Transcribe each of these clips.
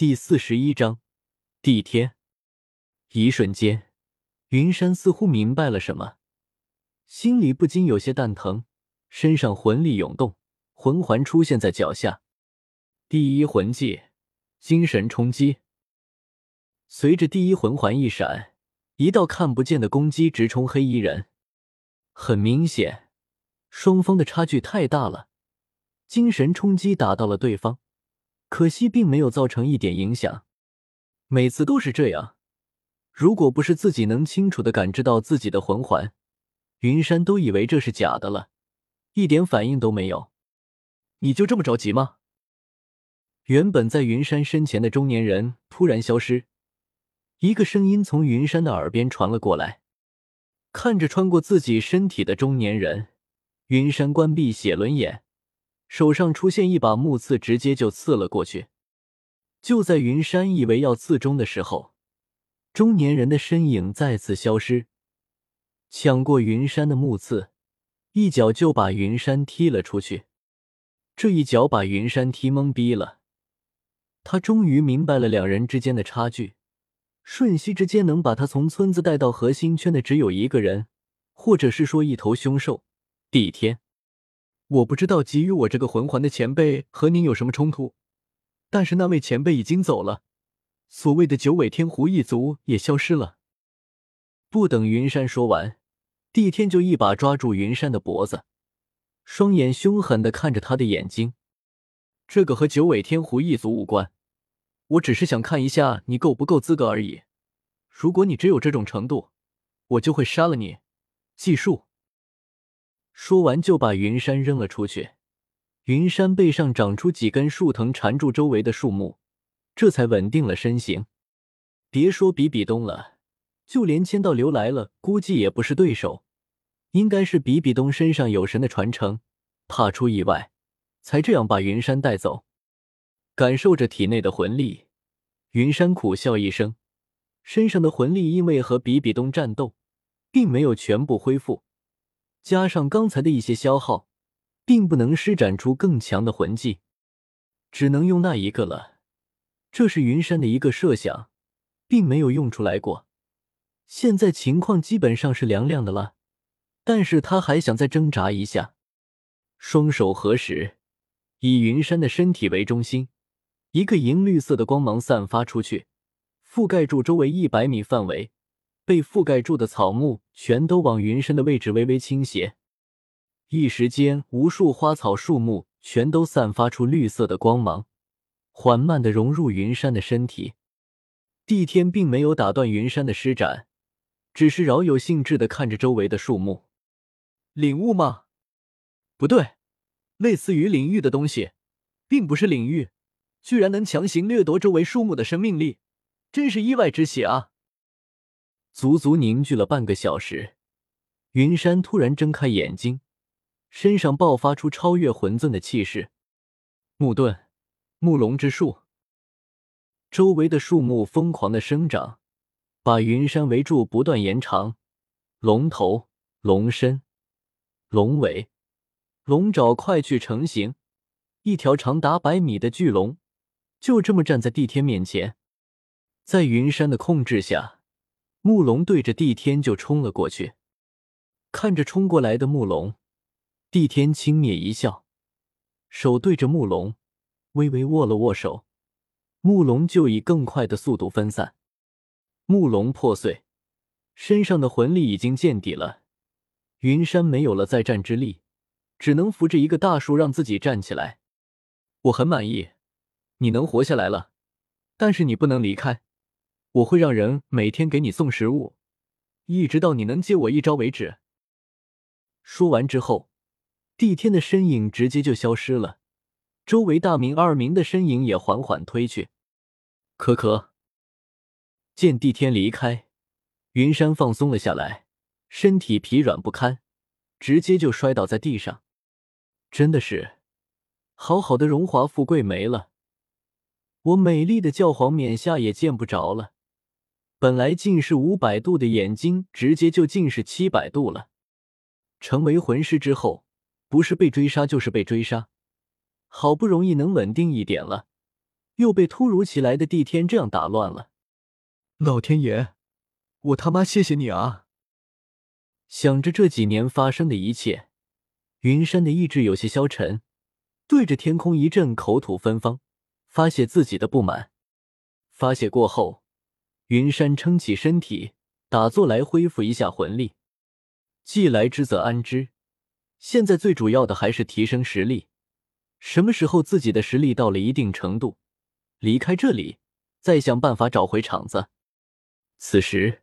第四十一章地天。一瞬间，云山似乎明白了什么，心里不禁有些蛋疼，身上魂力涌动，魂环出现在脚下。第一魂技，精神冲击。随着第一魂环一闪，一道看不见的攻击直冲黑衣人。很明显，双方的差距太大了，精神冲击打到了对方。可惜并没有造成一点影响，每次都是这样。如果不是自己能清楚的感知到自己的魂环，云山都以为这是假的了，一点反应都没有。你就这么着急吗？原本在云山身前的中年人突然消失，一个声音从云山的耳边传了过来。看着穿过自己身体的中年人，云山关闭写轮眼。手上出现一把木刺，直接就刺了过去。就在云山以为要刺中的时候，中年人的身影再次消失，抢过云山的木刺，一脚就把云山踢了出去。这一脚把云山踢懵逼了，他终于明白了两人之间的差距。瞬息之间能把他从村子带到核心圈的只有一个人，或者是说一头凶兽——帝天。我不知道给予我这个魂环的前辈和您有什么冲突，但是那位前辈已经走了，所谓的九尾天狐一族也消失了。不等云山说完，帝天就一把抓住云山的脖子，双眼凶狠的看着他的眼睛。这个和九尾天狐一族无关，我只是想看一下你够不够资格而已。如果你只有这种程度，我就会杀了你。计数。说完，就把云山扔了出去。云山背上长出几根树藤，缠住周围的树木，这才稳定了身形。别说比比东了，就连千道流来了，估计也不是对手。应该是比比东身上有神的传承，怕出意外，才这样把云山带走。感受着体内的魂力，云山苦笑一声，身上的魂力因为和比比东战斗，并没有全部恢复。加上刚才的一些消耗，并不能施展出更强的魂技，只能用那一个了。这是云山的一个设想，并没有用出来过。现在情况基本上是凉凉的了，但是他还想再挣扎一下。双手合十，以云山的身体为中心，一个银绿色的光芒散发出去，覆盖住周围一百米范围。被覆盖住的草木全都往云山的位置微微倾斜，一时间，无数花草树木全都散发出绿色的光芒，缓慢的融入云山的身体。帝天并没有打断云山的施展，只是饶有兴致的看着周围的树木。领悟吗？不对，类似于领域的东西，并不是领域，居然能强行掠夺周围树木的生命力，真是意外之喜啊！足足凝聚了半个小时，云山突然睁开眼睛，身上爆发出超越魂尊的气势。木盾，木龙之术。周围的树木疯狂的生长，把云山围住，不断延长。龙头、龙身、龙尾、龙爪快去成型，一条长达百米的巨龙就这么站在帝天面前，在云山的控制下。木龙对着帝天就冲了过去，看着冲过来的木龙，帝天轻蔑一笑，手对着木龙，微微握了握手，木龙就以更快的速度分散。木龙破碎，身上的魂力已经见底了。云山没有了再战之力，只能扶着一个大树让自己站起来。我很满意，你能活下来了，但是你不能离开。我会让人每天给你送食物，一直到你能接我一招为止。说完之后，帝天的身影直接就消失了，周围大明、二明的身影也缓缓退去。可可见帝天离开，云山放松了下来，身体疲软不堪，直接就摔倒在地上。真的是，好好的荣华富贵没了，我美丽的教皇冕下也见不着了。本来近视五百度的眼睛，直接就近视七百度了。成为魂师之后，不是被追杀就是被追杀。好不容易能稳定一点了，又被突如其来的帝天这样打乱了。老天爷，我他妈谢谢你啊！想着这几年发生的一切，云山的意志有些消沉，对着天空一阵口吐芬芳，发泄自己的不满。发泄过后，云山撑起身体，打坐来恢复一下魂力。既来之则安之，现在最主要的还是提升实力。什么时候自己的实力到了一定程度，离开这里，再想办法找回场子。此时，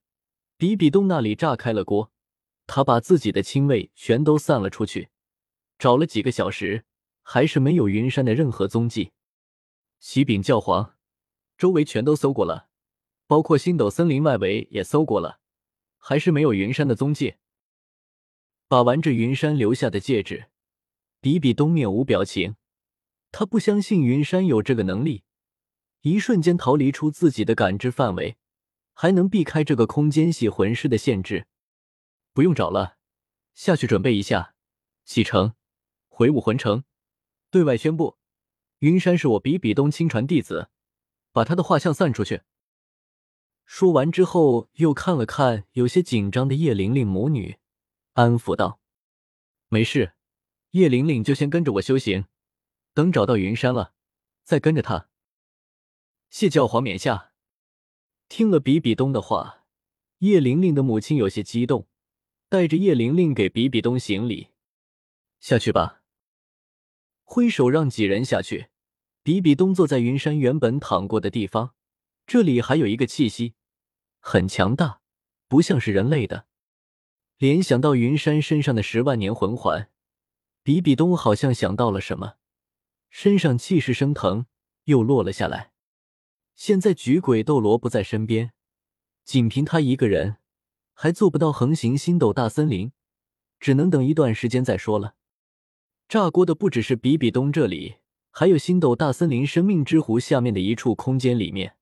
比比东那里炸开了锅。他把自己的亲卫全都散了出去，找了几个小时，还是没有云山的任何踪迹。启禀教皇，周围全都搜过了，包括星斗森林外围也搜过了，还是没有云山的踪迹。把玩着云山留下的戒指，比比东面无表情。他不相信云山有这个能力，一瞬间逃离出自己的感知范围，还能避开这个空间系魂师的限制。不用找了，下去准备一下，启程回武魂城，对外宣布，云山是我比比东亲传弟子，把他的画像散出去。说完之后，又看了看有些紧张的叶玲玲母女，安抚道：“没事，叶玲玲就先跟着我修行，等找到云山了，再跟着他。”谢教皇冕下。听了比比东的话，叶玲玲的母亲有些激动。带着叶玲玲给比比东行礼，下去吧。挥手让几人下去。比比东坐在云山原本躺过的地方，这里还有一个气息，很强大，不像是人类的。联想到云山身上的十万年魂环，比比东好像想到了什么，身上气势升腾，又落了下来。现在举鬼斗罗不在身边，仅凭他一个人。还做不到横行星斗大森林，只能等一段时间再说了。炸锅的不只是比比东这里，还有星斗大森林生命之湖下面的一处空间里面，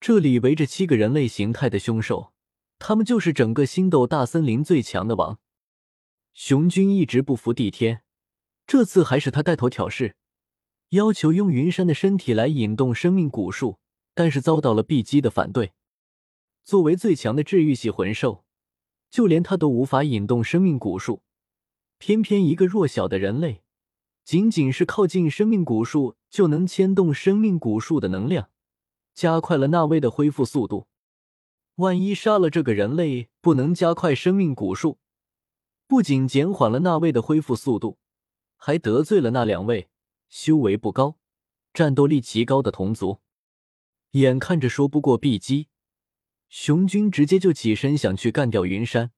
这里围着七个人类形态的凶兽，他们就是整个星斗大森林最强的王。雄军一直不服帝天，这次还是他带头挑事，要求用云山的身体来引动生命古树，但是遭到了碧姬的反对。作为最强的治愈系魂兽，就连他都无法引动生命古树，偏偏一个弱小的人类，仅仅是靠近生命古树就能牵动生命古树的能量，加快了纳威的恢复速度。万一杀了这个人类，不能加快生命古树，不仅减缓了纳威的恢复速度，还得罪了那两位修为不高、战斗力极高的同族。眼看着说不过碧姬。熊军直接就起身想去干掉云山，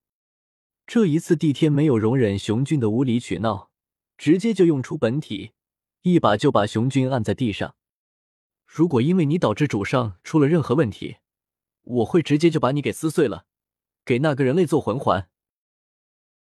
这一次帝天没有容忍熊军的无理取闹，直接就用出本体，一把就把熊军按在地上。如果因为你导致主上出了任何问题，我会直接就把你给撕碎了，给那个人类做魂环。